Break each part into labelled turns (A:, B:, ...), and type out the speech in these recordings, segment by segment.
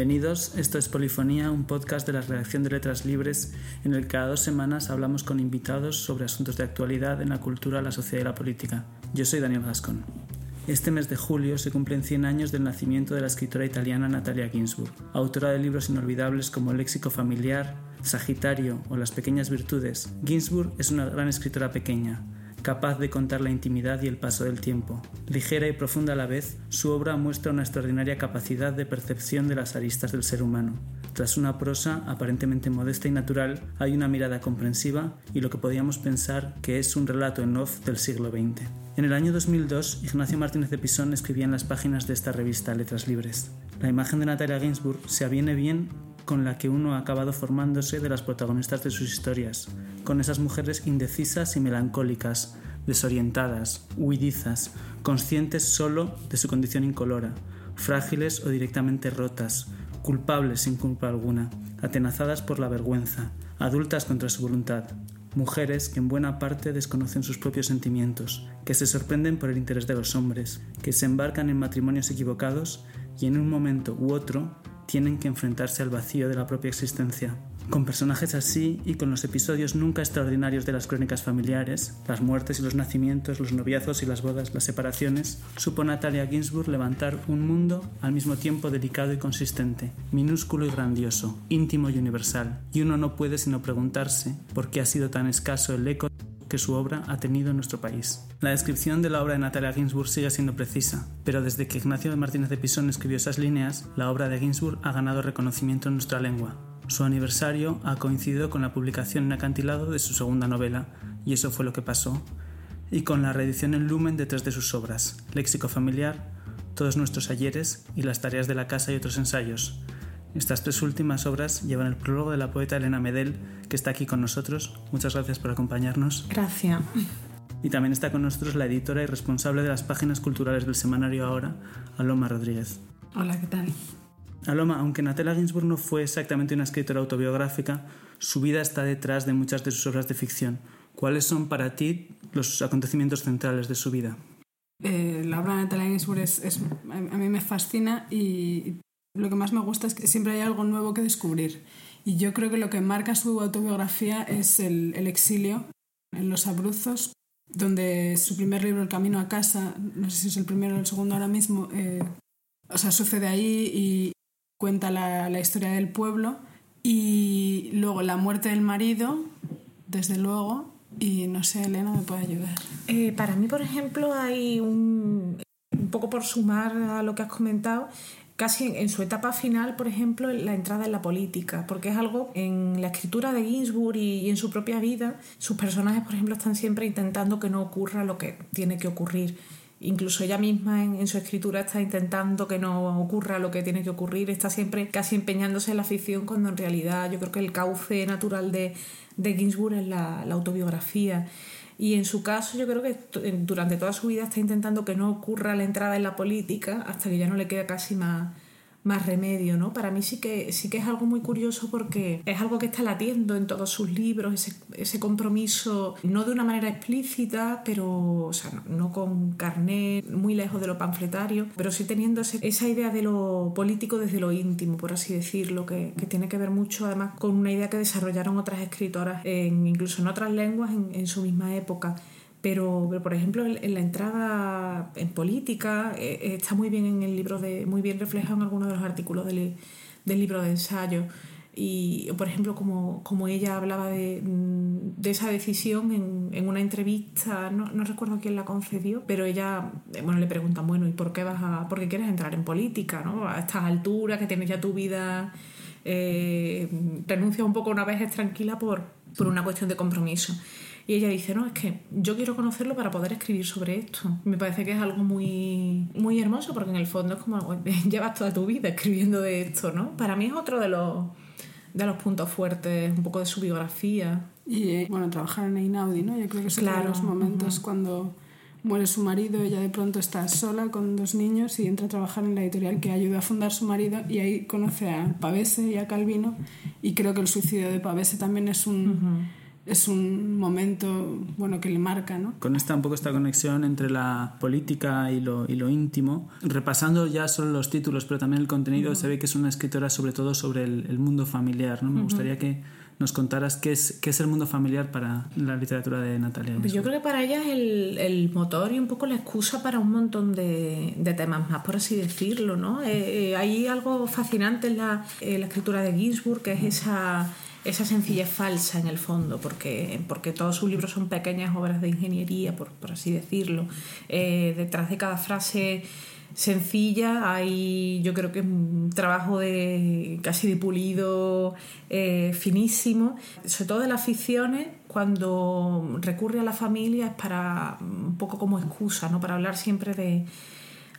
A: Bienvenidos, esto es Polifonía, un podcast de la redacción de Letras Libres en el que cada dos semanas hablamos con invitados sobre asuntos de actualidad en la cultura, la sociedad y la política. Yo soy Daniel Gascon. Este mes de julio se cumplen 100 años del nacimiento de la escritora italiana Natalia Ginsburg, autora de libros inolvidables como léxico familiar, Sagitario o Las pequeñas virtudes. Ginsburg es una gran escritora pequeña, capaz de contar la intimidad y el paso del tiempo. Ligera y profunda a la vez, su obra muestra una extraordinaria capacidad de percepción de las aristas del ser humano. Tras una prosa aparentemente modesta y natural, hay una mirada comprensiva y lo que podríamos pensar que es un relato en off del siglo XX. En el año 2002, Ignacio Martínez de Pisón escribía en las páginas de esta revista Letras Libres. La imagen de Natalia Ginsburg se aviene bien con la que uno ha acabado formándose de las protagonistas de sus historias, con esas mujeres indecisas y melancólicas, desorientadas, huidizas, conscientes solo de su condición incolora, frágiles o directamente rotas, culpables sin culpa alguna, atenazadas por la vergüenza, adultas contra su voluntad, mujeres que en buena parte desconocen sus propios sentimientos, que se sorprenden por el interés de los hombres, que se embarcan en matrimonios equivocados y en un momento u otro tienen que enfrentarse al vacío de la propia existencia. Con personajes así y con los episodios nunca extraordinarios de las crónicas familiares, las muertes y los nacimientos, los noviazos y las bodas, las separaciones, supo Natalia Ginsburg levantar un mundo al mismo tiempo delicado y consistente, minúsculo y grandioso, íntimo y universal, y uno no puede sino preguntarse por qué ha sido tan escaso el eco que su obra ha tenido en nuestro país. La descripción de la obra de Natalia Ginsburg sigue siendo precisa, pero desde que Ignacio Martínez de Pisón escribió esas líneas, la obra de Ginsburg ha ganado reconocimiento en nuestra lengua. Su aniversario ha coincidido con la publicación en acantilado de su segunda novela, y eso fue lo que pasó, y con la reedición en Lumen de tres de sus obras, Léxico familiar, Todos nuestros ayeres y Las tareas de la casa y otros ensayos, estas tres últimas obras llevan el prólogo de la poeta Elena Medel, que está aquí con nosotros. Muchas gracias por acompañarnos.
B: Gracias.
A: Y también está con nosotros la editora y responsable de las páginas culturales del semanario Ahora, Aloma Rodríguez.
B: Hola, ¿qué tal?
A: Aloma, aunque Natalia Ginsburg no fue exactamente una escritora autobiográfica, su vida está detrás de muchas de sus obras de ficción. ¿Cuáles son para ti los acontecimientos centrales de su vida?
B: Eh, la obra de Natalia Ginsburg es, a mí me fascina y lo que más me gusta es que siempre hay algo nuevo que descubrir. Y yo creo que lo que marca su autobiografía es el, exilio en Los Abruzos, donde su primer libro, El Camino a Casa, no sé si es el primero o el segundo ahora mismo, eh, o sea, sucede ahí y cuenta la, la, historia del pueblo. Y luego la muerte del marido, desde luego, y no sé, Elena me puede ayudar.
C: Eh, para mí, por ejemplo, hay un, un poco por sumar a lo que has comentado, casi en su etapa final, por ejemplo, la entrada en la política, porque es algo en la escritura de Ginsburg y, en su propia vida, sus personajes, por ejemplo, están siempre intentando que no ocurra lo que tiene que ocurrir. Incluso ella misma en, su escritura está intentando que no ocurra lo que tiene que ocurrir, está siempre casi empeñándose en la ficción cuando en realidad yo creo que el cauce natural de, de Ginsburg es la, la autobiografía. Y en su caso yo creo que durante toda su vida está intentando que no ocurra la entrada en la política hasta que ya no le queda casi más, más remedio, ¿no? Para mí sí que, sí que es algo muy curioso porque es algo que está latiendo en todos sus libros, ese, ese compromiso, no de una manera explícita, pero, o sea, no, con carnet, muy lejos de lo panfletario, pero sí teniendo esa idea de lo político desde lo íntimo, por así decirlo, que, que, tiene que ver mucho además con una idea que desarrollaron otras escritoras, en, incluso en otras lenguas en, en su misma época. Pero, por ejemplo, en, la entrada en política eh, eh, está muy bien en el libro de, muy bien reflejado en algunos de los artículos del, del libro de ensayo. Y, por ejemplo, como, como ella hablaba de, mm, de esa decisión en, en, una entrevista, no, no, recuerdo quién la concedió, pero ella, eh, bueno, le preguntan, bueno, ¿y por qué vas a, por qué quieres entrar en política, no? A estas alturas que tienes ya tu vida, eh, renuncia un poco una vez tranquila por, por una cuestión de compromiso. Y ella dice, no, es que yo quiero conocerlo para poder escribir sobre esto. Me parece que es algo muy, muy hermoso porque en el fondo es como, llevas toda tu vida escribiendo de esto, ¿no? Para mí es otro de los, de los puntos fuertes, un poco de su biografía.
B: Y bueno, trabajar en Einaudi, ¿no? Yo creo que es claro. los momentos cuando muere su marido, ella de pronto está sola con dos niños y entra a trabajar en la editorial que ayuda a fundar su marido y ahí conoce a Pavese y a Calvino y creo que el suicidio de Pavese también es un es un momento bueno que le marca, ¿no?
A: Con esta un poco esta conexión entre la política y lo, y lo íntimo, repasando ya solo los títulos, pero también el contenido, se ve que es una escritora sobre todo sobre el, mundo familiar, ¿no? Me gustaría que nos contaras qué es, qué es el mundo familiar para la literatura de Natalia.
C: Pues yo creo que para ella es el, el, motor y un poco la excusa para un montón de, de temas más, por así decirlo, ¿no? Eh, eh, hay algo fascinante en la, en la escritura de Ginsburg, que es esa esa sencillez falsa en el fondo, porque, porque todos sus libros son pequeñas obras de ingeniería, por, así decirlo. Eh, detrás de cada frase sencilla hay yo creo que es un trabajo de casi de pulido eh, finísimo sobre todo de las ficciones cuando recurre a la familia es para un poco como excusa no para hablar siempre de,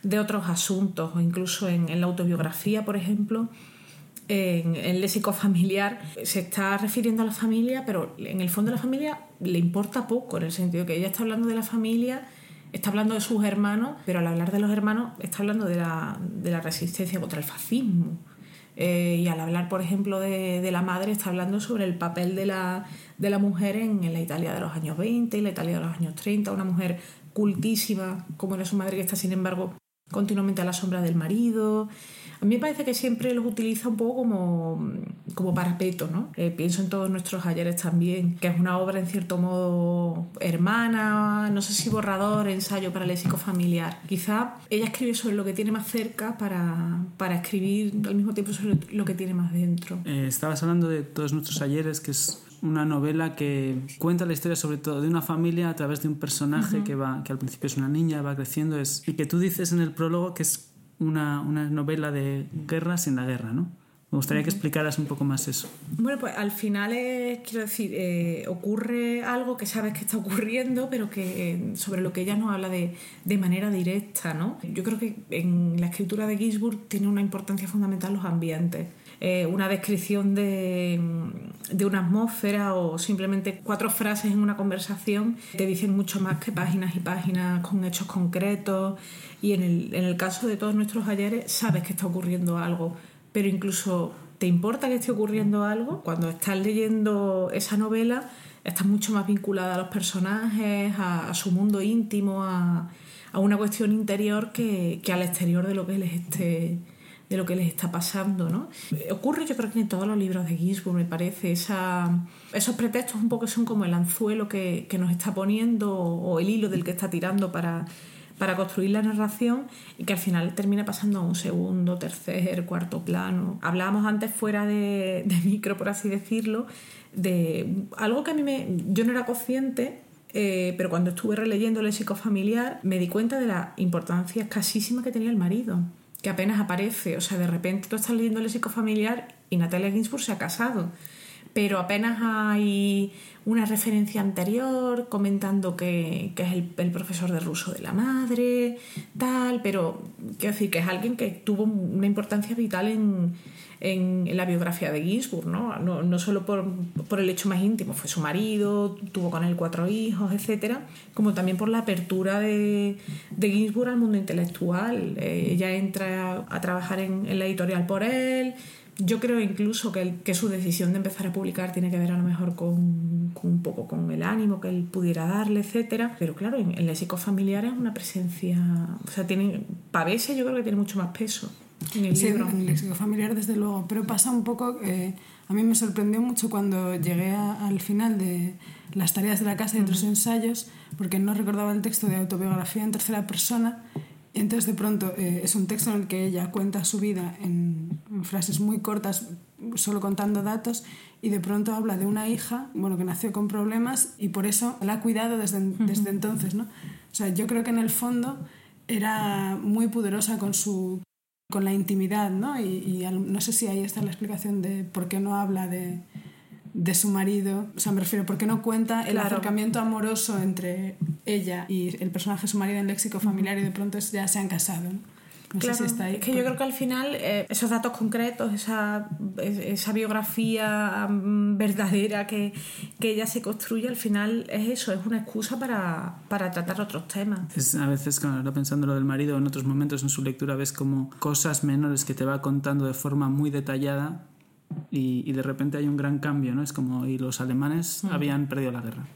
C: de otros asuntos o incluso en la autobiografía por ejemplo en el léxico familiar se está refiriendo a la familia, pero en el fondo la familia le importa poco, en el sentido que ella está hablando de la familia, está hablando de sus hermanos, pero al hablar de los hermanos está hablando de la, de la resistencia contra el fascismo. Eh, y al hablar, por ejemplo, de, de, la madre, está hablando sobre el papel de la, de la mujer en, en, la Italia de los años 20 y la Italia de los años 30, una mujer cultísima como era su madre, que está, sin embargo, continuamente a la sombra del marido. A mí me parece que siempre los utiliza un poco como, como parapeto, ¿no? Eh, pienso en todos nuestros ayeres también, que es una obra en cierto modo hermana, no sé si borrador, ensayo para léxico familiar. Quizá ella escribe sobre lo que tiene más cerca para, para escribir al mismo tiempo sobre lo que tiene más dentro.
A: Eh, estabas hablando de todos nuestros ayeres, que es una novela que cuenta la historia sobre todo de una familia a través de un personaje que va que al principio es una niña va creciendo es y que tú dices en el prólogo que es una, una novela de guerra sin la guerra, ¿no? Me gustaría que explicaras un poco más eso.
C: Bueno, pues al final es, quiero decir, eh, ocurre algo que sabes que está ocurriendo, pero que sobre lo que ella no habla de, de, manera directa, ¿no? Yo creo que en la escritura de Ginsburg tiene una importancia fundamental los ambientes. Eh, una descripción de, de, una atmósfera o simplemente cuatro frases en una conversación te dicen mucho más que páginas y páginas con hechos concretos. Y en el, en el caso de todos nuestros ayeres sabes que está ocurriendo algo, pero incluso te importa que esté ocurriendo algo, cuando estás leyendo esa novela estás mucho más vinculada a los personajes, a, su mundo íntimo, a, a, una cuestión interior que, que, al exterior de lo que les esté de lo que les está pasando, ¿no? Ocurre yo creo que en todos los libros de Ginsburg, me parece, esa, esos pretextos un poco son como el anzuelo que, que nos está poniendo o el hilo del que está tirando para para construir la narración y que al final termina pasando a un segundo, tercer, cuarto plano. Hablábamos antes fuera de, micro, por así decirlo, de algo que a mí me, yo no era consciente, eh, pero cuando estuve releyendo el léxico familiar me di cuenta de la importancia escasísima que tenía el marido, que apenas aparece. O sea, de repente tú estás leyendo el léxico familiar y Natalia Ginsburg se ha casado pero apenas hay una referencia anterior comentando que, que es el, profesor de ruso de la madre, tal, pero quiero decir que es alguien que tuvo una importancia vital en, en, la biografía de Ginsburg, ¿no? No, no solo por, por, el hecho más íntimo, fue su marido, tuvo con él cuatro hijos, etc., como también por la apertura de, de Ginsburg al mundo intelectual. Eh, ella entra a trabajar en, en la editorial por él yo creo incluso que, que, su decisión de empezar a publicar tiene que ver a lo mejor con, con un poco con el ánimo que él pudiera darle, etcétera. Pero claro, en, en léxico familiar es una presencia, o sea, tiene, Pavese yo creo que tiene mucho más peso en el
B: sí,
C: libro.
B: en el léxico familiar desde luego, pero pasa un poco, eh, a mí me sorprendió mucho cuando llegué a, al final de las tareas de la casa y otros uh -huh. ensayos, porque no recordaba el texto de autobiografía en tercera persona y entonces de pronto eh, es un texto en el que ella cuenta su vida en, en, frases muy cortas, solo contando datos, y de pronto habla de una hija, bueno, que nació con problemas y por eso la ha cuidado desde, desde entonces, ¿no? O sea, yo creo que en el fondo era muy poderosa con su con la intimidad, ¿no? Y, y no sé si ahí está la explicación de por qué no habla de, de su marido, o sea, me refiero, ¿por qué no cuenta el claro. acercamiento amoroso entre ella y el personaje de su marido en léxico familiar y de pronto ya se han casado? ¿no? No
C: claro,
B: sé si está ahí.
C: Es que yo creo que al final eh, esos datos concretos, esa, esa biografía um, verdadera que, que, ella se construye, al final es eso, es una excusa para, para tratar otros temas.
A: Es, a veces, cuando pensando lo del marido, en otros momentos en su lectura ves como cosas menores que te va contando de forma muy detallada y, y de repente hay un gran cambio, ¿no? Es como, y los alemanes habían perdido la guerra.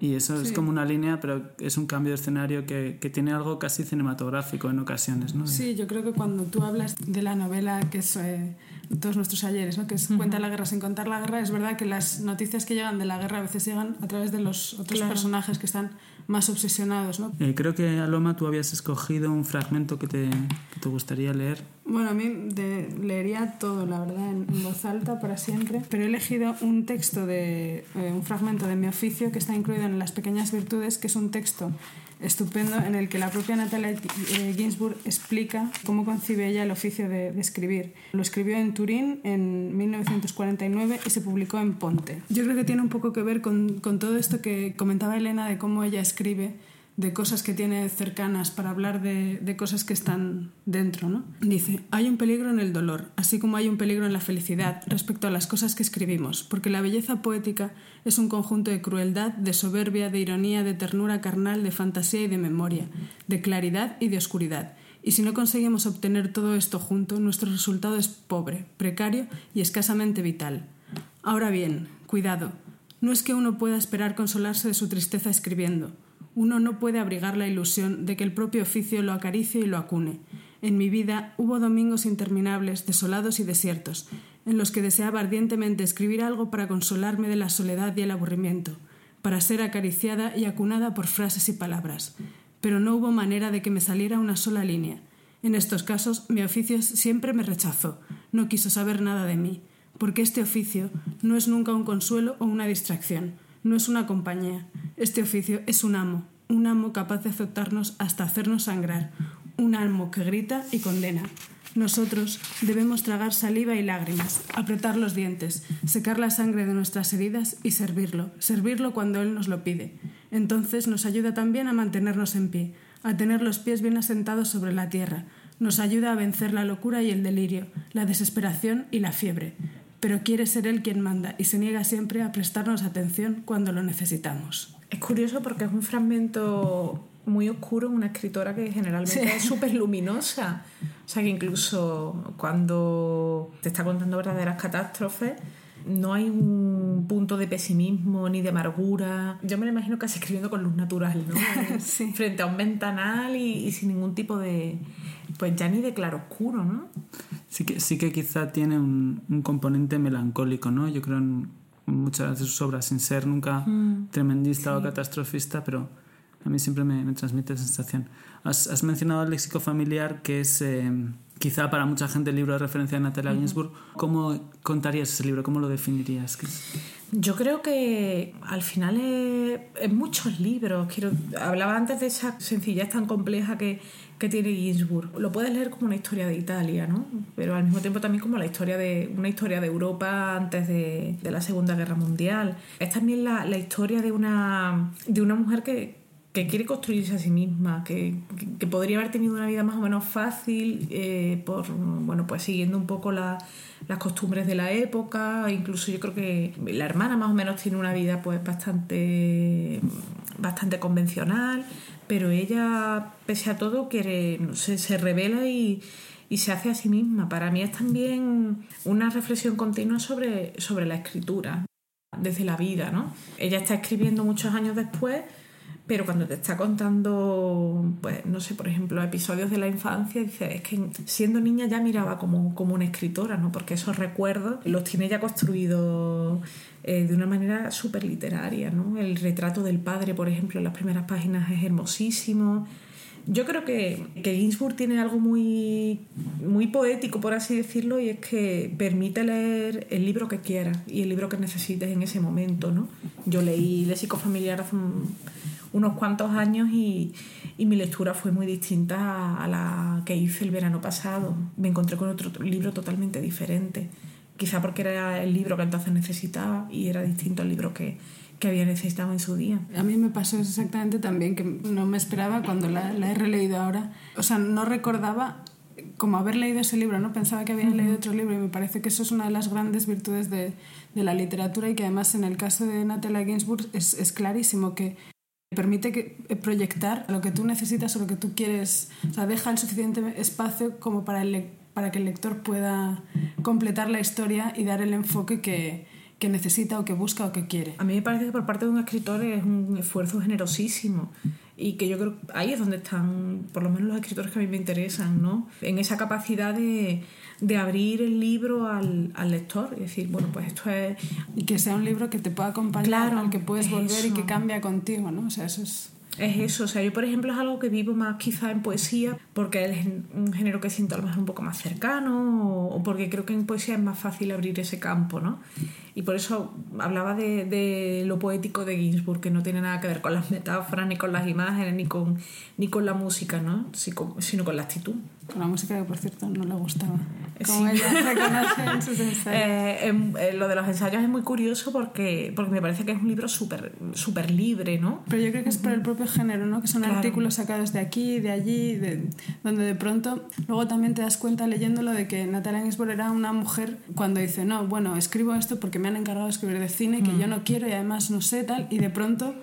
A: Y eso es como una línea, pero es un cambio de escenario que, que, tiene algo casi cinematográfico en ocasiones, ¿no?
B: Sí, yo creo que cuando tú hablas de la novela que es eh, Todos nuestros ayeres, ¿no? que es Cuenta la guerra sin contar la guerra, es verdad que las noticias que llegan de la guerra a veces llegan a través de los otros personajes que están más obsesionados. ¿no?
A: Eh, creo que, Aloma, tú habías escogido un fragmento que te, que te gustaría leer.
B: Bueno, a mí de, leería todo, la verdad, en, voz alta para siempre, pero he elegido un texto de eh, un fragmento de mi oficio que está incluido en Las pequeñas virtudes, que es un texto estupendo en el que la propia Natalia eh, Ginsburg explica cómo concibe ella el oficio de, de, escribir. Lo escribió en Turín en 1949 y se publicó en Ponte. Yo creo que tiene un poco que ver con, con todo esto que comentaba Elena de cómo ella escribe de cosas que tiene cercanas para hablar de, de, cosas que están dentro. ¿no? Dice, hay un peligro en el dolor, así como hay un peligro en la felicidad respecto a las cosas que escribimos, porque la belleza poética es un conjunto de crueldad, de soberbia, de ironía, de ternura carnal, de fantasía y de memoria, de claridad y de oscuridad. Y si no conseguimos obtener todo esto junto, nuestro resultado es pobre, precario y escasamente vital. Ahora bien, cuidado, no es que uno pueda esperar consolarse de su tristeza escribiendo, uno no puede abrigar la ilusión de que el propio oficio lo acaricie y lo acune. En mi vida hubo domingos interminables, desolados y desiertos, en los que deseaba ardientemente escribir algo para consolarme de la soledad y el aburrimiento, para ser acariciada y acunada por frases y palabras. Pero no hubo manera de que me saliera una sola línea. En estos casos, mi oficio siempre me rechazó, no quiso saber nada de mí, porque este oficio no es nunca un consuelo o una distracción, no es una compañía. Este oficio es un amo, un amo capaz de azotarnos hasta hacernos sangrar, un amo que grita y condena. Nosotros debemos tragar saliva y lágrimas, apretar los dientes, secar la sangre de nuestras heridas y servirlo, servirlo cuando Él nos lo pide. Entonces nos ayuda también a mantenernos en pie, a tener los pies bien asentados sobre la tierra, nos ayuda a vencer la locura y el delirio, la desesperación y la fiebre pero quiere ser él quien manda y se niega siempre a prestarnos atención cuando lo necesitamos.
C: Es curioso porque es un fragmento muy oscuro en una escritora que generalmente sí. es súper luminosa. O sea que incluso cuando te está contando verdaderas catástrofes, no hay un punto de pesimismo ni de amargura. Yo me lo imagino casi escribiendo con luz natural, ¿no? sí. Frente a un ventanal y, y, sin ningún tipo de. Pues ya ni de claroscuro, ¿no?
A: Sí que, sí que quizá tiene un, un componente melancólico, ¿no? Yo creo en muchas de sus obras, sin ser nunca mm, tremendista sí. o catastrofista, pero a mí siempre me, me transmite esa sensación. Has, has, mencionado el léxico familiar, que es eh, quizá para mucha gente el libro de referencia de Natalia Ginsburg. ¿Cómo contarías ese libro? ¿Cómo lo definirías?
C: Yo creo que al final es, es muchos libros. Quiero, hablaba antes de esa sencillez tan compleja que, que tiene Ginsburg. Lo puedes leer como una historia de Italia, ¿no? Pero al mismo tiempo también como la historia de una historia de Europa antes de, de la Segunda Guerra Mundial. Es también la, la historia de una, de una mujer que, que quiere construirse a sí misma, que, que, podría haber tenido una vida más o menos fácil eh, por, bueno, pues siguiendo un poco la, las costumbres de la época, incluso yo creo que la hermana más o menos tiene una vida pues bastante, bastante convencional, pero ella, pese a todo, quiere, se revela y, y se hace a sí misma. Para mí es también una reflexión continua sobre, sobre la escritura, desde la vida, ¿no? Ella está escribiendo muchos años después pero cuando te está contando, pues no sé, por ejemplo, episodios de la infancia, dice, es que siendo niña ya miraba como, como una escritora, ¿no? Porque esos recuerdos los tiene ya construidos eh, de una manera súper literaria, ¿no? El retrato del padre, por ejemplo, en las primeras páginas es hermosísimo. Yo creo que, que Ginsburg tiene algo muy, muy poético, por así decirlo, y es que permite leer el libro que quieras y el libro que necesites en ese momento, ¿no? Yo leí Léxico Familiar hace un unos cuantos años y, y, mi lectura fue muy distinta a la que hice el verano pasado. Me encontré con otro libro totalmente diferente. Quizá porque era el libro que entonces necesitaba y era distinto al libro que, que había necesitado en su día.
B: A mí me pasó exactamente también, que no me esperaba cuando la, la he releído ahora. O sea, no recordaba como haber leído ese libro, ¿no? Pensaba que había uh -huh. leído otro libro y me parece que eso es una de las grandes virtudes de, de la literatura y que además en el caso de Natalia Ginsburg es, es clarísimo que permite que, eh, proyectar lo que tú necesitas o lo que tú quieres, o sea, deja el suficiente espacio como para el, para que el lector pueda completar la historia y dar el enfoque que, que necesita o que busca o que quiere.
C: A mí me parece que por parte de un escritor es un esfuerzo generosísimo y que yo creo ahí es donde están por lo menos los escritores que a mí me interesan, ¿no? En esa capacidad de, de abrir el libro al, al, lector y decir, bueno, pues esto es...
B: Y que sea un libro que te pueda acompañar, claro, al que puedes volver y que cambia contigo, ¿no? O sea, eso es
C: es eso. O sea, yo, por ejemplo, es algo que vivo más quizá en poesía, porque es un género que siento a lo mejor un poco más cercano, o, porque creo que en poesía es más fácil abrir ese campo, ¿no? Y por eso hablaba de, de, lo poético de Ginsburg, que no tiene nada que ver con las metáforas, ni con las imágenes, ni con, ni con la música, ¿no? sino con la actitud.
B: Con la música que, por cierto, no le gustaba. Como ella reconoce en sus ensayos.
C: Eh, em, eh, lo de los ensayos es muy curioso porque, porque me parece que es un libro súper super libre, ¿no?
B: Pero yo creo que es por el propio género, ¿no? Que son artículos sacados de aquí, de allí, de, donde de pronto luego también te das cuenta leyéndolo de que Natalia Ginsburg era una mujer cuando dice, no, bueno, escribo esto porque me han encargado de escribir de cine, que yo no quiero y además no sé tal, y de pronto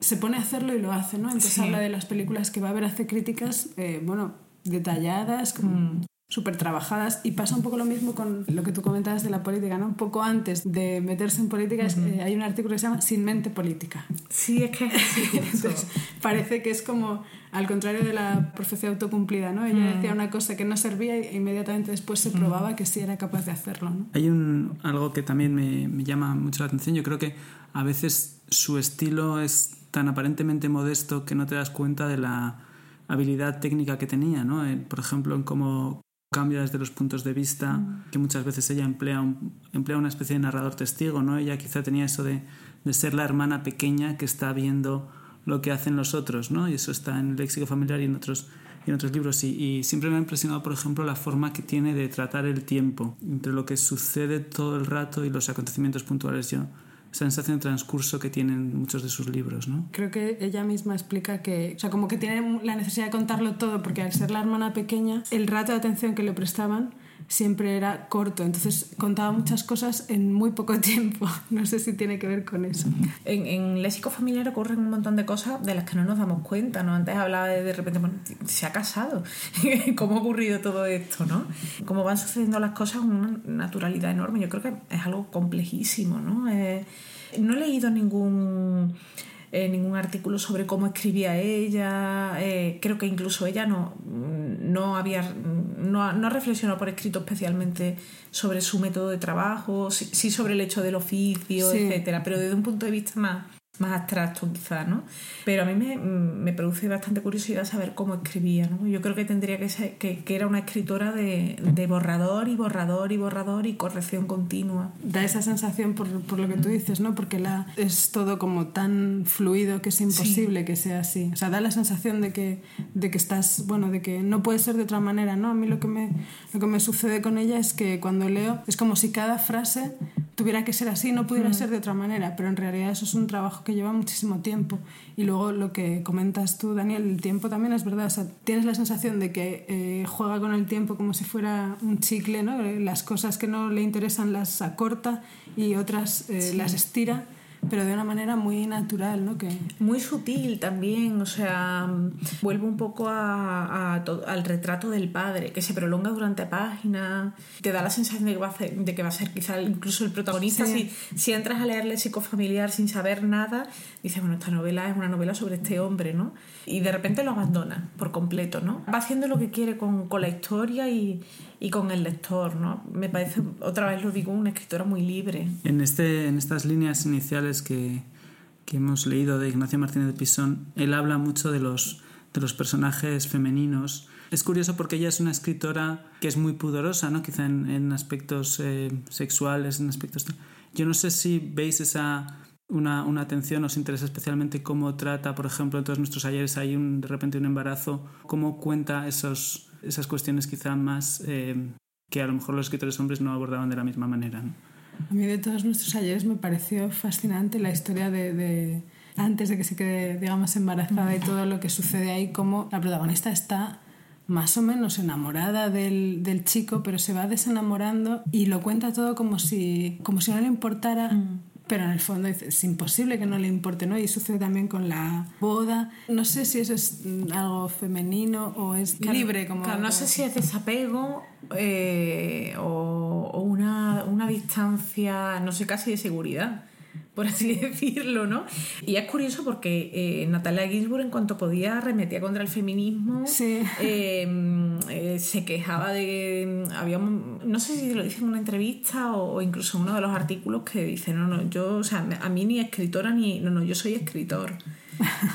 B: se pone a hacerlo y lo hace, ¿no? Entonces habla de las películas que va a ver, hace críticas, eh, bueno, detalladas, mm. Súper trabajadas. Y pasa un poco lo mismo con lo que tú comentabas de la política, ¿no? Un poco antes de meterse en política eh, hay un artículo que se llama Sin mente política.
C: Sí, es que
B: parece que es como al contrario de la profecía autocumplida, ¿no? Ella mm. decía una cosa que no servía e inmediatamente después se probaba que sí era capaz de hacerlo, ¿no?
A: Hay un, algo que también me, me llama mucho la atención. Yo creo que a veces su estilo es tan aparentemente modesto que no te das cuenta de la habilidad técnica que tenía, ¿no? por ejemplo, en cómo cambia desde los puntos de vista, mm. que muchas veces ella emplea, emplea una especie de narrador testigo, ¿no? Ella quizá tenía eso de, de, ser la hermana pequeña que está viendo lo que hacen los otros, ¿no? Y eso está en el léxico familiar y en otros, y en otros libros. Y, y, siempre me ha impresionado, por ejemplo, la forma que tiene de tratar el tiempo, entre lo que sucede todo el rato y los acontecimientos puntuales. Yo sensación de transcurso que tienen muchos de sus libros, ¿no?
B: Creo que ella misma explica que, o sea, como que tiene la necesidad de contarlo todo, porque al ser la hermana pequeña, el rato de atención que le prestaban siempre era corto, entonces contaba muchas cosas en muy poco tiempo. No sé si tiene que ver con eso.
C: En, en léxico familiar ocurren un montón de cosas de las que no nos damos cuenta, ¿no? Antes hablaba de repente, bueno, se ha casado, cómo ha ocurrido todo esto, ¿no? Cómo van sucediendo las cosas con una naturalidad enorme. Yo creo que es algo complejísimo, ¿no? Eh, no he leído ningún eh, ningún artículo sobre cómo escribía ella. Eh, creo que incluso ella no, no había no, no reflexionó por escrito especialmente sobre su método de trabajo, sí, sobre el hecho del oficio, etcétera, pero desde un punto de vista más más abstracto quizás, ¿no? Pero a mí me, me, produce bastante curiosidad saber cómo escribía, ¿no? Yo creo que tendría que ser, que, que era una escritora de, de, borrador y borrador y borrador y corrección continua.
B: Da esa sensación por, por lo que tú dices, ¿no? Porque la, es todo como tan fluido que es imposible que sea así. O sea, da la sensación de que, de que estás, bueno, de que no puede ser de otra manera, ¿no? A mí lo que me, lo que me sucede con ella es que cuando leo es como si cada frase tuviera que ser así, no pudiera mm. ser de otra manera, pero en realidad eso es un trabajo que lleva muchísimo tiempo. Y luego lo que comentas tú, Daniel, el tiempo también es verdad, o sea, tienes la sensación de que eh, juega con el tiempo como si fuera un chicle, ¿no? Las cosas que no le interesan las acorta y otras eh, las estira pero de una manera muy natural, ¿no? Que...
C: Muy sutil también, o sea, vuelve un poco a, al retrato del padre, que se prolonga durante páginas, te da la sensación de que va a ser, de que va a ser quizá incluso el protagonista. Si, si entras a leerle psicofamiliar sin saber nada, dices, bueno, esta novela es una novela sobre este hombre, ¿no? Y de repente lo abandona por completo, ¿no? Va haciendo lo que quiere con, con la historia y, y con el lector, ¿no? Me parece, otra vez lo digo, una escritora muy libre.
A: En, este, en estas líneas iniciales que, que hemos leído de Ignacio Martínez de Pisón, él habla mucho de los, de los personajes femeninos. Es curioso porque ella es una escritora que es muy pudorosa, ¿no? Quizá en, en aspectos eh, sexuales, en aspectos... Yo no sé si veis esa una, una, atención, os interesa especialmente cómo trata, por ejemplo, en todos nuestros ayeres hay un, de repente un embarazo, cómo cuenta esos, esas cuestiones quizá más eh, que a lo mejor los escritores hombres no abordaban de la misma manera.
B: A mí de todos nuestros ayeres me pareció fascinante la historia de, de, antes de que se quede, digamos, embarazada y todo lo que sucede ahí, cómo la protagonista está más o menos enamorada del, del chico, pero se va desenamorando y lo cuenta todo como si, como si no le importara. Mm pero en el fondo es imposible que no le importe, ¿no? Y sucede también con la boda. No sé si eso es algo femenino o es libre como...
C: no sé si es desapego eh, o, una, una distancia, no sé, casi de seguridad por así decirlo, ¿no? Y es curioso porque eh, Natalia Ginsburg, en cuanto podía, arremetía contra el feminismo, em, eh, se quejaba de... Había, no sé si lo dice en una entrevista o, incluso en uno de los artículos que dice, no, no, yo, o sea, a mí ni escritora ni... No, no, yo soy escritor.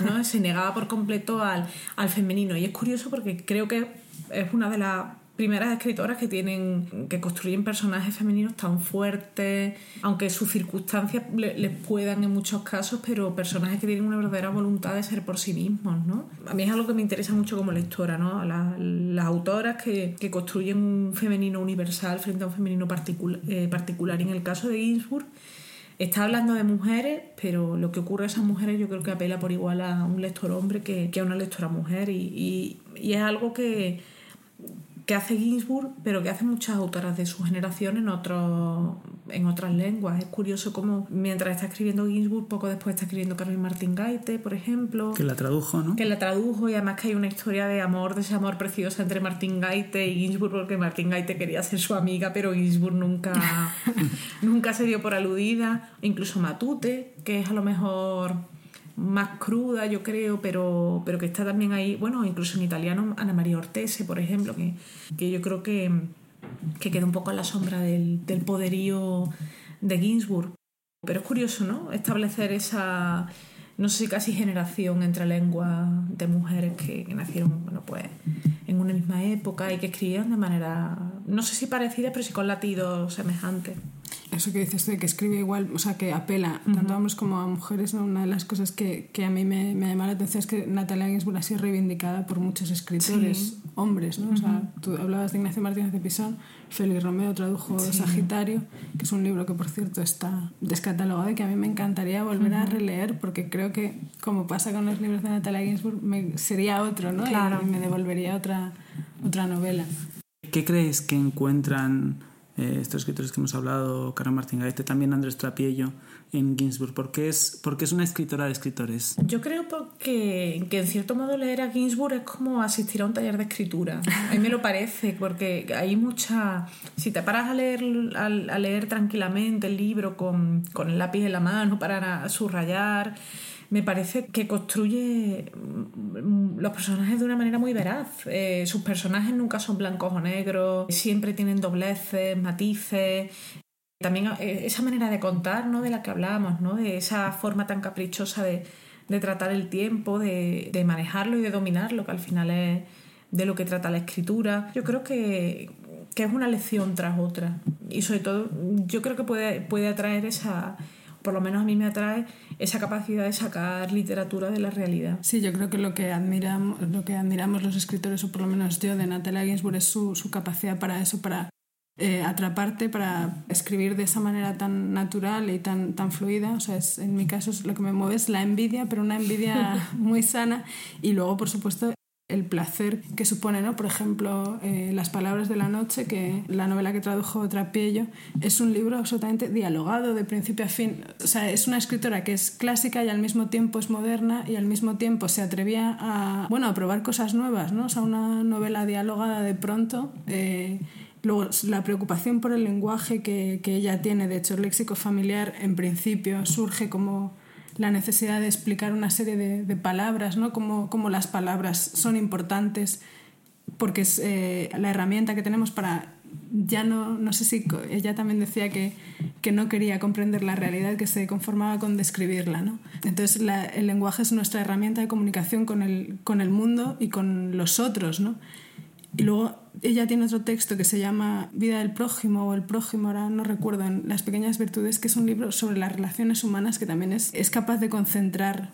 C: ¿no? Se negaba por completo al, al femenino. Y es curioso porque creo que es una de las primeras escritoras que tienen que construyen personajes femeninos tan fuertes, aunque sus circunstancias les puedan en muchos casos, pero personajes que tienen una verdadera voluntad de ser por sí mismos, ¿no? A mí es algo que me interesa mucho como lectora, ¿no? las autoras que, que, construyen un femenino universal frente a un femenino eh, particular. Y en el caso de Ginsburg, está hablando de mujeres, pero lo que ocurre a esas mujeres yo creo que apela por igual a un lector hombre que, a una lectora mujer. y, y es algo que que hace Ginsburg, pero que hace muchas autoras de su generación en, otro, en otras lenguas. Es curioso cómo mientras está escribiendo Ginsburg, poco después está escribiendo Carmen Martín Gaite, por ejemplo.
A: Que la tradujo, ¿no?
C: Que la tradujo y además que hay una historia de amor, de ese amor precioso entre Martín Gaite y Ginsburg, porque Martín Gaite quería ser su amiga, pero Ginsburg nunca, nunca se dio por aludida. Incluso Matute, que es a lo mejor más cruda, yo creo, pero, pero que está también ahí, bueno, incluso en italiano, Ana María Ortese, por ejemplo, que, que yo creo que, que, queda un poco en la sombra del, del poderío de Ginsburg. Pero es curioso, ¿no? Establecer esa, no sé si casi generación entre lenguas de mujeres que, que, nacieron, bueno, pues en una misma época y que escribían de manera, no sé si parecida, pero sí con latidos semejantes
B: eso que dices de que escribe igual, o sea, que apela tanto a hombres como a mujeres, una de las cosas que, que a mí me, me llama la atención es que Natalia Ginsburg ha sido reivindicada por muchos escritores hombres, ¿no? O sea, tú hablabas de Ignacio Martínez de Pisón, Félix Romeo tradujo Sagitario, que es un libro que, por cierto, está descatalogado y que a mí me encantaría volver a releer porque creo que, como pasa con los libros de Natalia Ginsburg, me, sería otro, ¿no?
C: Claro.
B: Y, me devolvería otra, otra novela.
A: ¿Qué creéis que encuentran eh, estos escritores que hemos hablado, Carmen Martín Gaete, también Andrés Trapiello en Ginsburg? ¿Por qué, es, porque es una escritora de escritores?
C: Yo creo porque, que en cierto modo leer a Ginsburg es como asistir a un taller de escritura. A mí me lo parece, porque hay mucha... Si te paras a leer, a, leer tranquilamente el libro con, con el lápiz en la mano para subrayar me parece que construye mm, los personajes de una manera muy veraz. Eh, sus personajes nunca son blancos o negros, siempre tienen dobleces, matices. También eh, esa manera de contar, ¿no? De la que hablábamos, ¿no? De esa forma tan caprichosa de, tratar el tiempo, de, manejarlo y de dominarlo, que al final es de lo que trata la escritura. Yo creo que, que es una lección tras otra. Y sobre todo, yo creo que puede, puede atraer esa, por lo menos a mí me atrae esa capacidad de sacar literatura de la realidad.
B: Sí, yo creo que lo que admiramos, lo que admiramos los escritores, o por lo menos yo, de Natalia Ginsburg, es su, su capacidad para eso, para eh, atraparte, para escribir de esa manera tan natural y tan, tan fluida. O sea, es, en mi caso es, lo que me mueve es la envidia, pero una envidia muy sana. Y luego, por supuesto, el placer que supone, ¿no? Por ejemplo, eh, Las palabras de la noche, que la novela que tradujo Trapiello, es un libro absolutamente dialogado de principio a fin. O sea, es una escritora que es clásica y al mismo tiempo es moderna y al mismo tiempo se atrevía a, bueno, a probar cosas nuevas, ¿no? O sea, una novela dialogada de pronto. Eh, luego, la preocupación por el lenguaje que, que ella tiene, de hecho, el léxico familiar en principio surge como la necesidad de explicar una serie de, palabras, ¿no? Cómo, las palabras son importantes, porque es eh, la herramienta que tenemos para ya no, no sé si ella también decía que, que, no quería comprender la realidad, que se conformaba con describirla. ¿no? Entonces el lenguaje es nuestra herramienta de comunicación con el, con el mundo y con los otros. ¿no? Y luego ella tiene otro texto que se llama Vida del prójimo o El prójimo, ahora no recuerdo, en Las pequeñas virtudes, que es un libro sobre las relaciones humanas que también es, es capaz de concentrar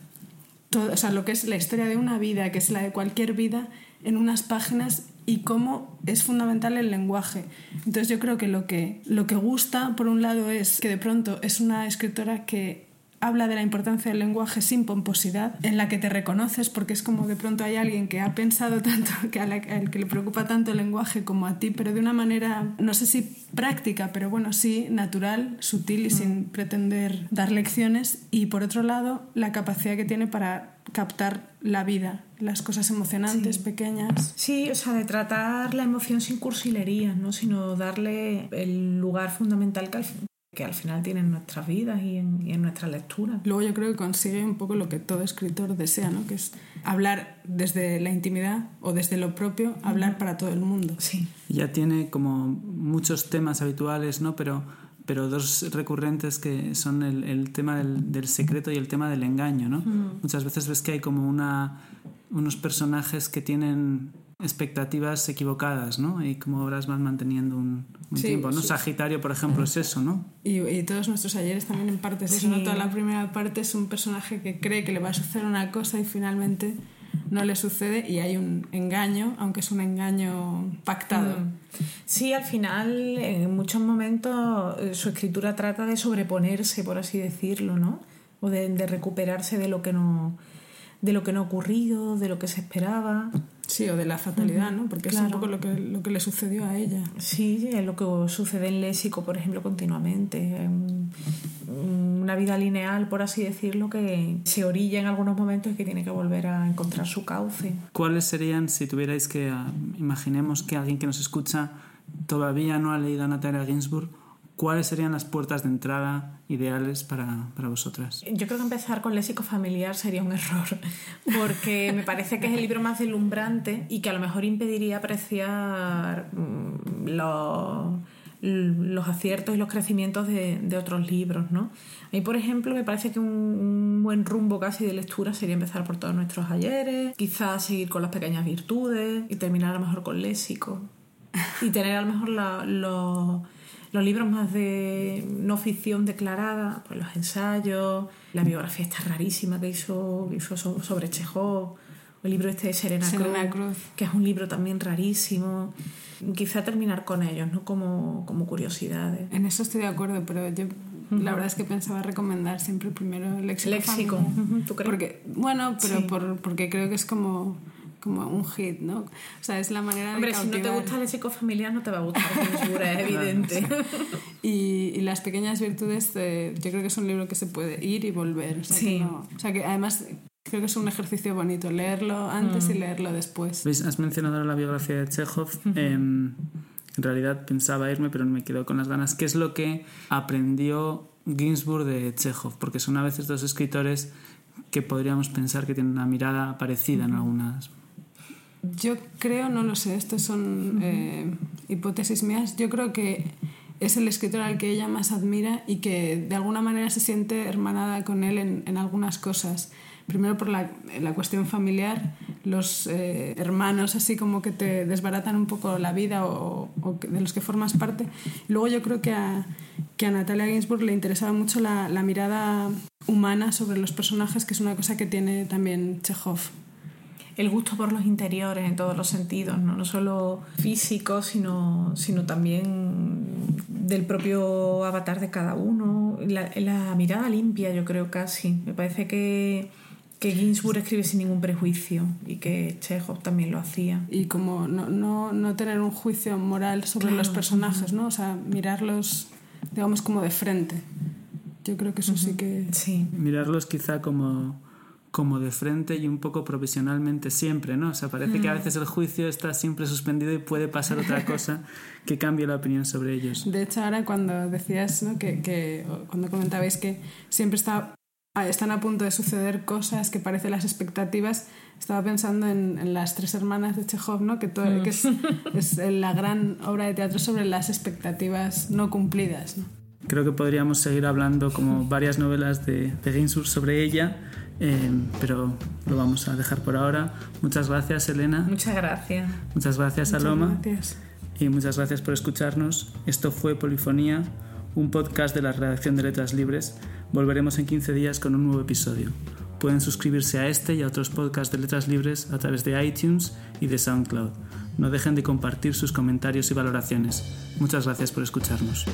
B: todo, o sea, lo que es la historia de una vida, que es la de cualquier vida, en unas páginas y cómo es fundamental el lenguaje. Entonces yo creo que lo que, lo que gusta, por un lado, es que de pronto es una escritora que habla de la importancia del lenguaje sin pomposidad, en la que te reconoces porque es como de pronto hay alguien que ha pensado tanto, que al que le preocupa tanto el lenguaje como a ti, pero de una manera, no sé si práctica, pero bueno, sí natural, sutil y mm. sin pretender dar lecciones. Y por otro lado, la capacidad que tiene para captar la vida, las cosas emocionantes, pequeñas.
C: Sí, o sea, de tratar la emoción sin cursilerías, ¿no? sino darle el lugar fundamental que al, que al final tienen nuestras vidas y en, y en nuestra lectura.
B: Luego yo creo que consigue un poco lo que todo escritor desea, ¿no? que es hablar desde la intimidad o desde lo propio, hablar para todo el mundo.
C: Sí.
A: Ya tiene como muchos temas habituales, ¿no? pero pero dos recurrentes que son el, el tema del, del, secreto y el tema del engaño, ¿no? Muchas veces ves que hay como una, unos personajes que tienen expectativas equivocadas, ¿no? Y como obras van manteniendo un, tiempo, ¿no? Sagitario, por ejemplo, es eso, ¿no?
B: Y, y todos nuestros ayeres también en parte es eso, ¿no? Toda la primera parte es un personaje que cree que le va a suceder una cosa y finalmente no le sucede y hay un engaño, aunque es un engaño pactado. Mm.
C: Sí, al final, en muchos momentos, eh, su escritura trata de sobreponerse, por así decirlo, ¿no? O de, de recuperarse de lo que no de lo que no ha ocurrido, de lo que se esperaba.
B: Sí, o de la fatalidad, ¿no? Porque es un poco lo que, lo que le sucedió a ella.
C: Sí, es lo que sucede en Léxico, por ejemplo, continuamente. Una vida lineal, por así decirlo, que se orilla en algunos momentos y que tiene que volver a encontrar su cauce.
A: ¿Cuáles serían, si tuvierais que, ah, imaginemos que alguien que nos escucha todavía no ha leído a Natalia Ginsburg, ¿cuáles serían las puertas de entrada ideales para, para, vosotras?
C: Yo creo que empezar con léxico familiar sería un error, porque me parece que es el libro más deslumbrante y que a lo mejor impediría apreciar mm, los, los aciertos y los crecimientos de, de, otros libros. ¿no? A mí, por ejemplo, me parece que un, un, buen rumbo casi de lectura sería empezar por todos nuestros ayeres, quizás seguir con las pequeñas virtudes y terminar a lo mejor con léxico. Y tener a lo mejor los los libros más de no ficción declarada, pues los ensayos, la biografía esta rarísima que hizo, hizo sobre Chekhov, el libro este de Serena, Cruz, que es un libro también rarísimo. Quizá terminar con ellos, ¿no? Como, como curiosidades.
B: En eso estoy de acuerdo, pero yo la verdad es que pensaba recomendar siempre primero el léxico.
C: Léxico,
B: ¿tú crees? Porque, bueno, pero por, porque creo que es como como un hit, ¿no? O sea, es la manera
C: Hombre,
B: de
C: si no te gusta el léxico familiar no te va a gustar es evidente.
B: y, y, Las pequeñas virtudes, eh, yo creo que es un libro que se puede ir y volver. O sea,
C: sí.
B: que no, o sea, que además creo que es un ejercicio bonito, leerlo antes mm. y leerlo después.
A: ¿Ves? Has mencionado la biografía de Chekhov. eh, en realidad pensaba irme, pero me quedo con las ganas. ¿Qué es lo que aprendió Ginsburg de Chekhov? Porque son a veces dos escritores que podríamos pensar que tienen una mirada parecida en algunas
B: yo creo, no lo sé, estas son eh, hipótesis mías, yo creo que es el escritor al que ella más admira y que de alguna manera se siente hermanada con él en, en algunas cosas. Primero por la, la cuestión familiar, los eh, hermanos así como que te desbaratan un poco la vida o, o, de los que formas parte. Luego yo creo que a, que a Natalia Ginsburg le interesaba mucho la, la mirada humana sobre los personajes, que es una cosa que tiene también Chekhov
C: el gusto por los interiores en todos los sentidos, no, no solo físico, sino, sino también del propio avatar de cada uno. La, la, mirada limpia, yo creo casi. Me parece que, que Ginsburg escribe sin ningún prejuicio y que Chekhov también lo hacía.
B: Y como no, no, no tener un juicio moral sobre claro. los personajes, ¿no? O sea, mirarlos, digamos, como de frente. Yo creo que eso uh -huh. sí que...
C: Sí.
A: Mirarlos quizá como como de frente y un poco profesionalmente siempre, ¿no? O sea, parece mm. que a veces el juicio está siempre suspendido y puede pasar otra cosa que cambie la opinión sobre ellos.
B: De hecho, ahora cuando decías, ¿no? que, que cuando comentabais que siempre está, están a punto de suceder cosas que parecen las expectativas, estaba pensando en, en las tres hermanas de Chekhov, ¿no? que, todo, mm. que es, es, la gran obra de teatro sobre las expectativas no cumplidas. ¿no?
A: Creo que podríamos seguir hablando como varias novelas de, de Ginsburg sobre ella, eh, pero lo vamos a dejar por ahora. Muchas gracias, Elena.
C: Muchas gracias.
A: Muchas gracias,
B: Muchas
A: Aloma.
B: Gracias.
A: Y muchas gracias por escucharnos. Esto fue Polifonía, un podcast de la redacción de Letras Libres. Volveremos en 15 días con un nuevo episodio. Pueden suscribirse a este y a otros podcasts de Letras Libres a través de iTunes y de SoundCloud. No dejen de compartir sus comentarios y valoraciones. Muchas gracias por escucharnos.